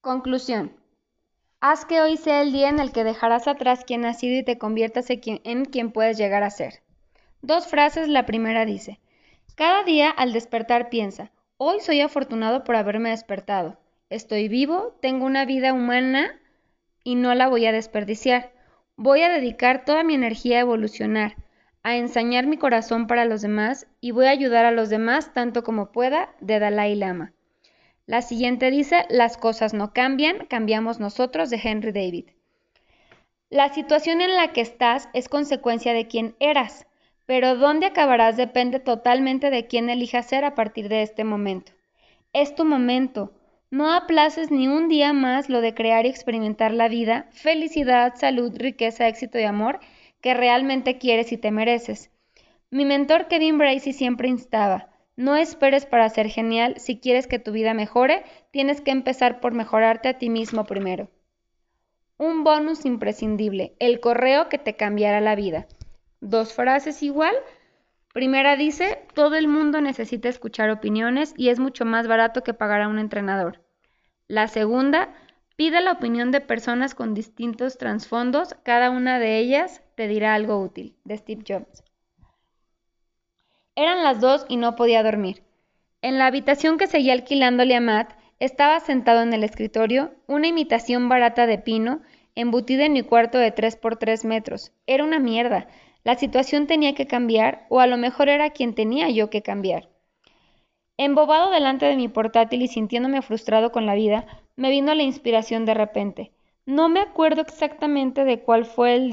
Conclusión. Haz que hoy sea el día en el que dejarás atrás quien has sido y te conviertas en quien puedes llegar a ser. Dos frases, la primera dice, cada día al despertar piensa, hoy soy afortunado por haberme despertado. Estoy vivo, tengo una vida humana y no la voy a desperdiciar. Voy a dedicar toda mi energía a evolucionar, a ensañar mi corazón para los demás y voy a ayudar a los demás tanto como pueda de Dalai Lama. La siguiente dice, las cosas no cambian, cambiamos nosotros de Henry David. La situación en la que estás es consecuencia de quién eras, pero dónde acabarás depende totalmente de quién elijas ser a partir de este momento. Es tu momento. No aplaces ni un día más lo de crear y experimentar la vida, felicidad, salud, riqueza, éxito y amor que realmente quieres y te mereces. Mi mentor Kevin Bracey siempre instaba, no esperes para ser genial, si quieres que tu vida mejore, tienes que empezar por mejorarte a ti mismo primero. Un bonus imprescindible, el correo que te cambiará la vida. Dos frases igual. Primera dice, todo el mundo necesita escuchar opiniones y es mucho más barato que pagar a un entrenador. La segunda, pide la opinión de personas con distintos trasfondos, cada una de ellas te dirá algo útil, de Steve Jobs. Eran las dos y no podía dormir. En la habitación que seguía alquilándole a Matt, estaba sentado en el escritorio, una imitación barata de pino, embutida en mi cuarto de tres por tres metros. Era una mierda. La situación tenía que cambiar, o a lo mejor era quien tenía yo que cambiar. Embobado delante de mi portátil y sintiéndome frustrado con la vida, me vino la inspiración de repente. No me acuerdo exactamente de cuál fue el,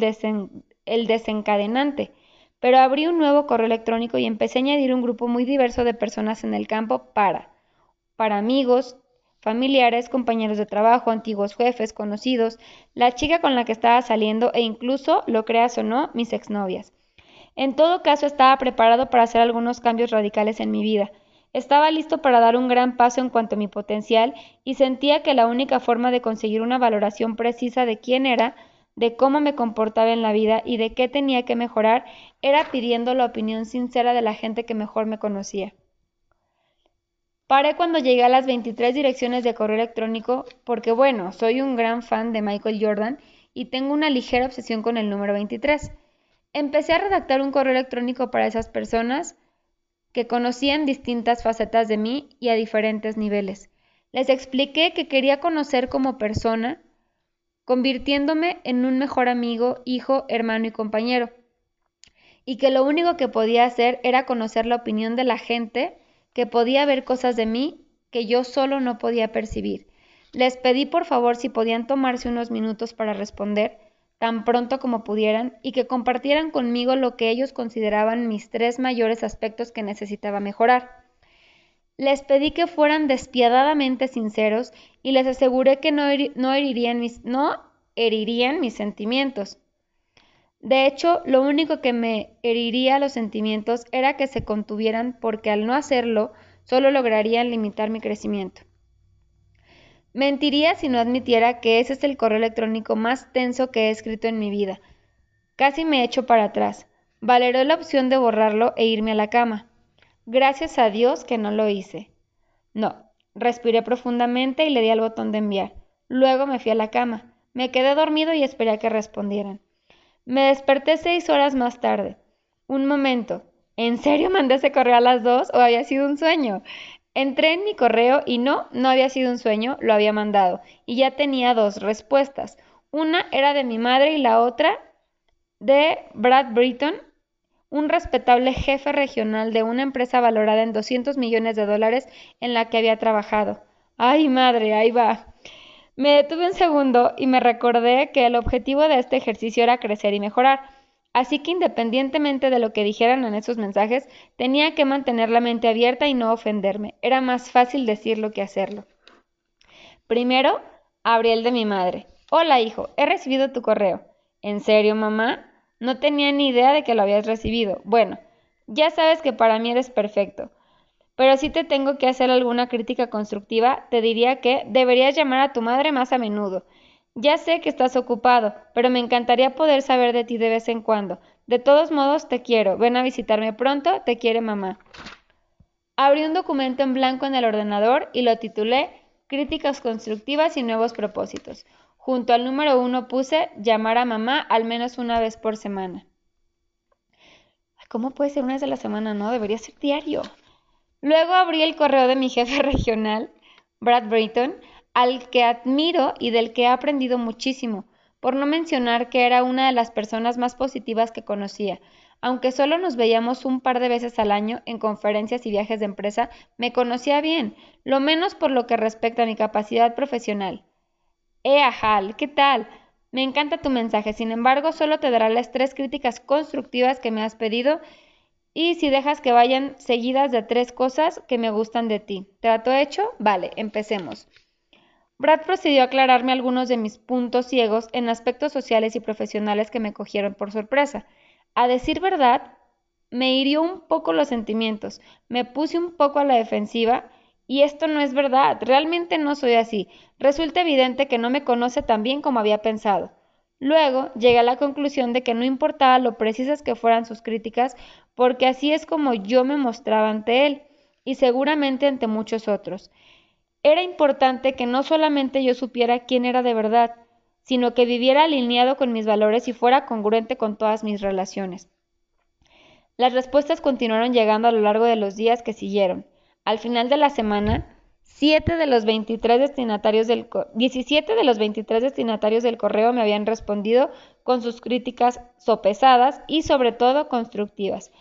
desencadenante, pero abrí un nuevo correo electrónico y empecé a añadir un grupo muy diverso de personas en el campo para, para amigos, familiares, compañeros de trabajo, antiguos jefes, conocidos, la chica con la que estaba saliendo e incluso, lo creas o no, mis exnovias. En todo caso, estaba preparado para hacer algunos cambios radicales en mi vida. Estaba listo para dar un gran paso en cuanto a mi potencial y sentía que la única forma de conseguir una valoración precisa de quién era de cómo me comportaba en la vida y de qué tenía que mejorar, era pidiendo la opinión sincera de la gente que mejor me conocía. Paré cuando llegué a las 23 direcciones de correo electrónico porque, bueno, soy un gran fan de Michael Jordan y tengo una ligera obsesión con el número 23. Empecé a redactar un correo electrónico para esas personas que conocían distintas facetas de mí y a diferentes niveles. Les expliqué que quería conocer como persona convirtiéndome en un mejor amigo, hijo, hermano y compañero. Y que lo único que podía hacer era conocer la opinión de la gente que podía ver cosas de mí que yo solo no podía percibir. Les pedí por favor si podían tomarse unos minutos para responder tan pronto como pudieran y que compartieran conmigo lo que ellos consideraban mis tres mayores aspectos que necesitaba mejorar. Les pedí que fueran despiadadamente sinceros y les aseguré que no, herirían, mis, no herirían mis sentimientos. De hecho, lo único que me heriría los sentimientos era que se contuvieran porque al no hacerlo solo lograrían limitar mi crecimiento. Mentiría si no admitiera que ese es el correo electrónico más tenso que he escrito en mi vida. Casi me echo para atrás. Valeró la opción de borrarlo e irme a la cama. Gracias a Dios que no lo hice. No, respiré profundamente y le di al botón de enviar. Luego me fui a la cama. Me quedé dormido y esperé a que respondieran. Me desperté seis horas más tarde. Un momento. ¿En serio mandé ese correo a las dos o había sido un sueño? Entré en mi correo y no, no había sido un sueño, lo había mandado. Y ya tenía dos respuestas. Una era de mi madre y la otra de Brad Britton, un respetable jefe regional de una empresa valorada en 200 millones de dólares en la que había trabajado. ¡Ay, madre! Ahí va. Me detuve un segundo y me recordé que el objetivo de este ejercicio era crecer y mejorar. Así que independientemente de lo que dijeran en esos mensajes, tenía que mantener la mente abierta y no ofenderme. Era más fácil decirlo que hacerlo. Primero, abrí el de mi madre. Hola, hijo, he recibido tu correo. ¿En serio, mamá? No tenía ni idea de que lo habías recibido. Bueno, ya sabes que para mí eres perfecto. Pero si te tengo que hacer alguna crítica constructiva, te diría que deberías llamar a tu madre más a menudo. Ya sé que estás ocupado, pero me encantaría poder saber de ti de vez en cuando. De todos modos, te quiero. Ven a visitarme pronto. Te quiere mamá. Abrí un documento en blanco en el ordenador y lo titulé Críticas constructivas y nuevos propósitos. Junto al número uno puse llamar a mamá al menos una vez por semana. ¿Cómo puede ser una vez a la semana? No, debería ser diario. Luego abrí el correo de mi jefe regional, Brad Brayton, al que admiro y del que he aprendido muchísimo, por no mencionar que era una de las personas más positivas que conocía. Aunque solo nos veíamos un par de veces al año en conferencias y viajes de empresa, me conocía bien, lo menos por lo que respecta a mi capacidad profesional. ¡Ea, Hal! ¿Qué tal? Me encanta tu mensaje, sin embargo, solo te dará las tres críticas constructivas que me has pedido y si dejas que vayan seguidas de tres cosas que me gustan de ti. ¿Trato hecho? Vale, empecemos. Brad procedió a aclararme algunos de mis puntos ciegos en aspectos sociales y profesionales que me cogieron por sorpresa. A decir verdad, me hirió un poco los sentimientos, me puse un poco a la defensiva y esto no es verdad, realmente no soy así. Resulta evidente que no me conoce tan bien como había pensado. Luego llegué a la conclusión de que no importaba lo precisas que fueran sus críticas, porque así es como yo me mostraba ante él, y seguramente ante muchos otros. Era importante que no solamente yo supiera quién era de verdad, sino que viviera alineado con mis valores y fuera congruente con todas mis relaciones. Las respuestas continuaron llegando a lo largo de los días que siguieron. Al final de la semana, de los 23 destinatarios del 17 de los 23 destinatarios del correo me habían respondido con sus críticas sopesadas y sobre todo constructivas.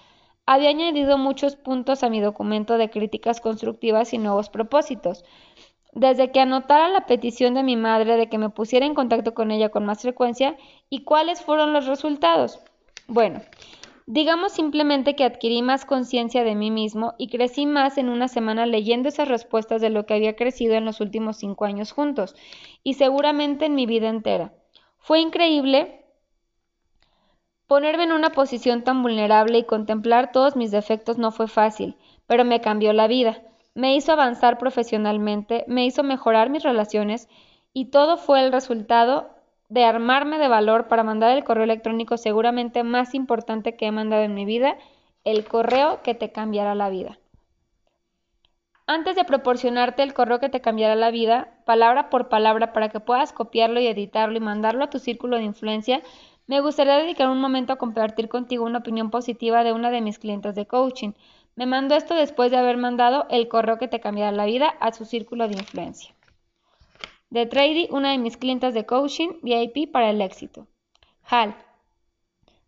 Había añadido muchos puntos a mi documento de críticas constructivas y nuevos propósitos. Desde que anotara la petición de mi madre de que me pusiera en contacto con ella con más frecuencia y cuáles fueron los resultados. Bueno, Digamos simplemente que adquirí más conciencia de mí mismo y crecí más en una semana leyendo esas respuestas de lo que había crecido en los últimos cinco años juntos, y seguramente en mi vida entera. Fue increíble ponerme en una posición tan vulnerable y contemplar todos mis defectos no fue fácil, pero me cambió la vida, me hizo avanzar profesionalmente, me hizo mejorar mis relaciones, y todo fue el resultado de armarme de valor para mandar el correo electrónico seguramente más importante que he mandado en mi vida, el correo que te cambiará la vida. Antes de proporcionarte el correo que te cambiará la vida, palabra por palabra, para que puedas copiarlo y editarlo y mandarlo a tu círculo de influencia, me gustaría dedicar un momento a compartir contigo una opinión positiva de una de mis clientes de coaching. Me mandó esto después de haber mandado el correo que te cambiará la vida a su círculo de influencia. De Trady, una de mis clientes de coaching VIP para el éxito. Hal,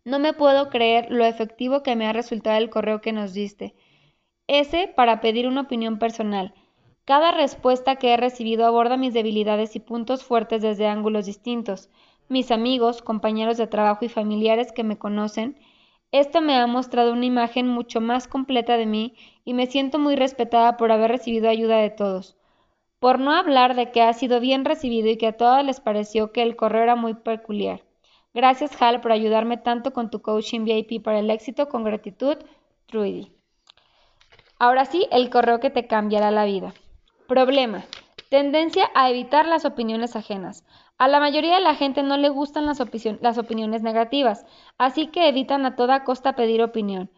no me puedo creer lo efectivo que me ha resultado el correo que nos diste. Ese para pedir una opinión personal. Cada respuesta que he recibido aborda mis debilidades y puntos fuertes desde ángulos distintos. Mis amigos, compañeros de trabajo y familiares que me conocen, esto me ha mostrado una imagen mucho más completa de mí y me siento muy respetada por haber recibido ayuda de todos. Por no hablar de que ha sido bien recibido y que a todos les pareció que el correo era muy peculiar. Gracias, Hal, por ayudarme tanto con tu coaching VIP para el éxito. Con gratitud, Trudy. Ahora sí, el correo que te cambiará la vida. Problema. Tendencia a evitar las opiniones ajenas. A la mayoría de la gente no le gustan las, las opiniones negativas, así que evitan a toda costa pedir opinión.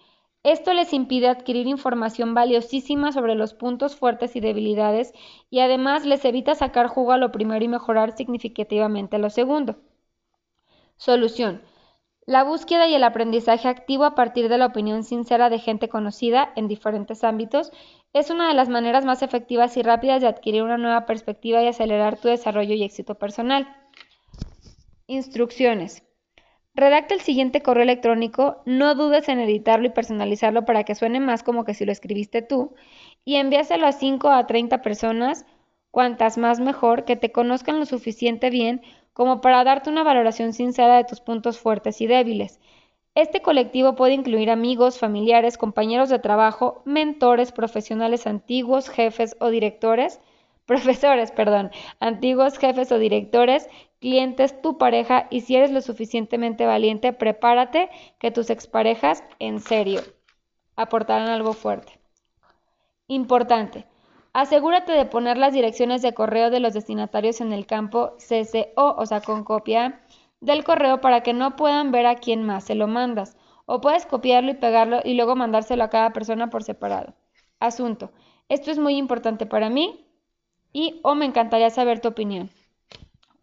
Esto les impide adquirir información valiosísima sobre los puntos fuertes y debilidades y además les evita sacar jugo a lo primero y mejorar significativamente lo segundo. Solución. La búsqueda y el aprendizaje activo a partir de la opinión sincera de gente conocida en diferentes ámbitos es una de las maneras más efectivas y rápidas de adquirir una nueva perspectiva y acelerar tu desarrollo y éxito personal. Instrucciones. Redacta el siguiente correo electrónico, no dudes en editarlo y personalizarlo para que suene más como que si lo escribiste tú, y envíaselo a 5 a 30 personas, cuantas más mejor, que te conozcan lo suficiente bien como para darte una valoración sincera de tus puntos fuertes y débiles. Este colectivo puede incluir amigos, familiares, compañeros de trabajo, mentores, profesionales antiguos, jefes o directores, profesores, perdón, antiguos jefes o directores clientes, tu pareja y si eres lo suficientemente valiente, prepárate que tus exparejas, en serio, aportarán algo fuerte. Importante. Asegúrate de poner las direcciones de correo de los destinatarios en el campo CCO, o sea, con copia del correo para que no puedan ver a quién más se lo mandas. O puedes copiarlo y pegarlo y luego mandárselo a cada persona por separado. Asunto. Esto es muy importante para mí y o me encantaría saber tu opinión.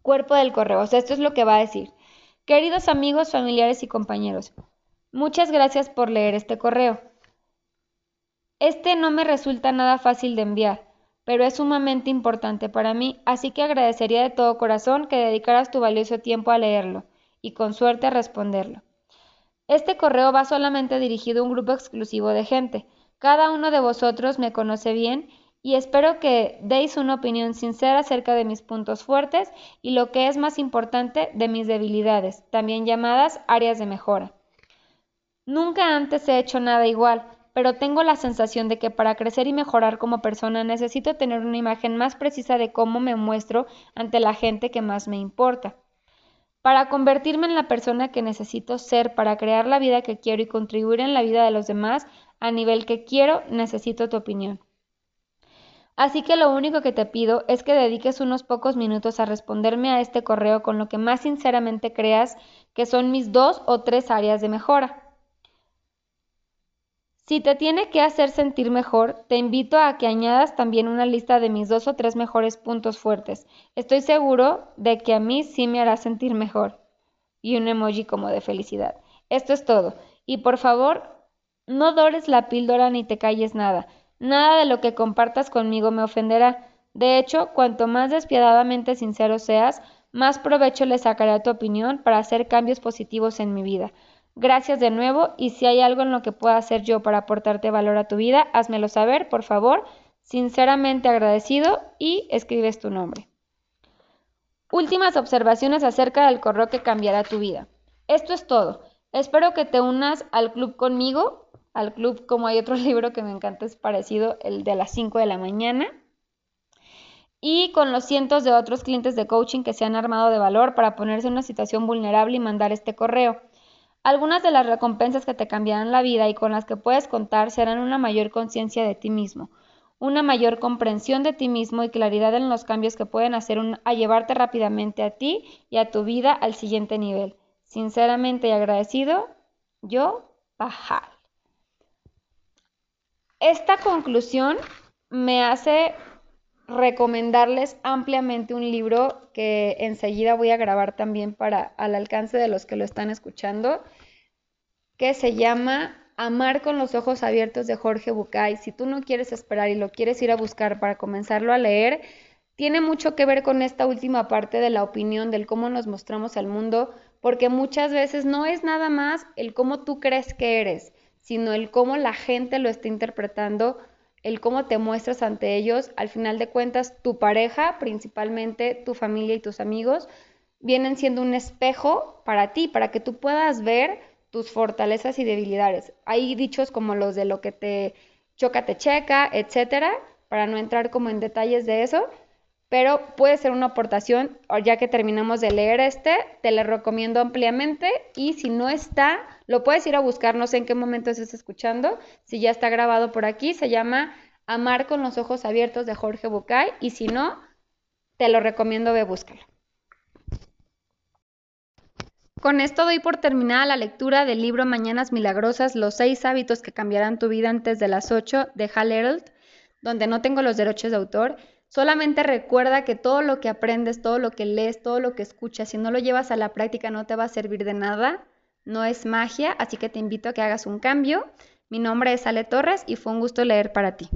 Cuerpo del correo. O sea, esto es lo que va a decir. Queridos amigos, familiares y compañeros, muchas gracias por leer este correo. Este no me resulta nada fácil de enviar, pero es sumamente importante para mí, así que agradecería de todo corazón que dedicaras tu valioso tiempo a leerlo y con suerte a responderlo. Este correo va solamente dirigido a un grupo exclusivo de gente. Cada uno de vosotros me conoce bien y espero que deis una opinión sincera acerca de mis puntos fuertes y lo que es más importante, de mis debilidades, también llamadas áreas de mejora. Nunca antes he hecho nada igual, pero tengo la sensación de que para crecer y mejorar como persona necesito tener una imagen más precisa de cómo me muestro ante la gente que más me importa. Para convertirme en la persona que necesito ser para crear la vida que quiero y contribuir en la vida de los demás a nivel que quiero, necesito tu opinión. Así que lo único que te pido es que dediques unos pocos minutos a responderme a este correo con lo que más sinceramente creas que son mis dos o tres áreas de mejora. Si te tiene que hacer sentir mejor, te invito a que añadas también una lista de mis dos o tres mejores puntos fuertes. Estoy seguro de que a mí sí me hará sentir mejor. Y un emoji como de felicidad. Esto es todo. Y por favor, no dores la píldora ni te calles nada. Nada de lo que compartas conmigo me ofenderá. De hecho, cuanto más despiadadamente sincero seas, más provecho le sacaré a tu opinión para hacer cambios positivos en mi vida. Gracias de nuevo y si hay algo en lo que pueda hacer yo para aportarte valor a tu vida, házmelo saber, por favor. Sinceramente agradecido y escribes tu nombre. Últimas observaciones acerca del correo que cambiará tu vida. Esto es todo. Espero que te unas al club conmigo, al club como hay otro libro que me encanta, es parecido, el de las 5 de la mañana, y con los cientos de otros clientes de coaching que se han armado de valor para ponerse en una situación vulnerable y mandar este correo. Algunas de las recompensas que te cambiarán la vida y con las que puedes contar serán una mayor conciencia de ti mismo, una mayor comprensión de ti mismo y claridad en los cambios que pueden hacer a llevarte rápidamente a ti y a tu vida al siguiente nivel. Sinceramente y agradecido, yo, Pajal. Esta conclusión me hace recomendarles ampliamente un libro que enseguida voy a grabar también para al alcance de los que lo están escuchando, que se llama Amar con los ojos abiertos de Jorge Bucay. Si tú no quieres esperar y lo quieres ir a buscar para comenzarlo a leer, tiene mucho que ver con esta última parte de la opinión, del cómo nos mostramos al mundo, porque muchas veces no es nada más el cómo tú crees que eres, sino el cómo la gente lo está interpretando el cómo te muestras ante ellos, al final de cuentas, tu pareja, principalmente tu familia y tus amigos, vienen siendo un espejo para ti, para que tú puedas ver tus fortalezas y debilidades. Hay dichos como los de lo que te choca, te checa, etcétera, para no entrar como en detalles de eso, pero puede ser una aportación, ya que terminamos de leer este, te lo recomiendo ampliamente y si no está, lo puedes ir a buscar, no sé en qué momento estés escuchando, si ya está grabado por aquí, se llama Amar con los ojos abiertos de Jorge Bucay y si no, te lo recomiendo, ve búscalo. Con esto doy por terminada la lectura del libro Mañanas Milagrosas, los seis hábitos que cambiarán tu vida antes de las 8 de Hal Herald, donde no tengo los derechos de autor. Solamente recuerda que todo lo que aprendes, todo lo que lees, todo lo que escuchas, si no lo llevas a la práctica no te va a servir de nada no es magia, así que te invito a que hagas un cambio. Mi nombre es Ale Torres y fue un gusto leer para ti.